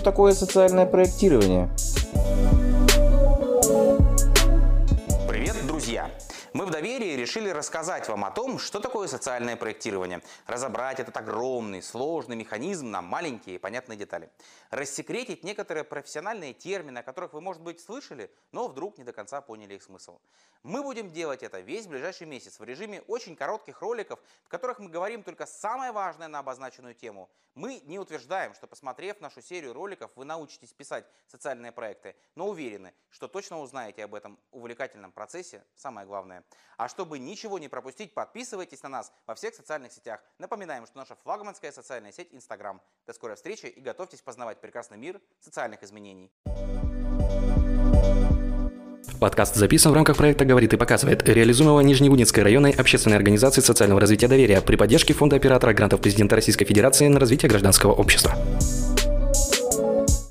такое социальное проектирование? Мы в доверии решили рассказать вам о том, что такое социальное проектирование, разобрать этот огромный, сложный механизм на маленькие и понятные детали, рассекретить некоторые профессиональные термины, о которых вы, может быть, слышали, но вдруг не до конца поняли их смысл. Мы будем делать это весь ближайший месяц в режиме очень коротких роликов, в которых мы говорим только самое важное на обозначенную тему. Мы не утверждаем, что посмотрев нашу серию роликов, вы научитесь писать социальные проекты, но уверены, что точно узнаете об этом увлекательном процессе, самое главное. А чтобы ничего не пропустить, подписывайтесь на нас во всех социальных сетях. Напоминаем, что наша флагманская социальная сеть Instagram. До скорой встречи и готовьтесь познавать прекрасный мир социальных изменений. Подкаст записан в рамках проекта «Говорит и показывает», реализуемого Нижневудинской районной общественной организации социального развития доверия при поддержке Фонда оператора грантов президента Российской Федерации на развитие гражданского общества.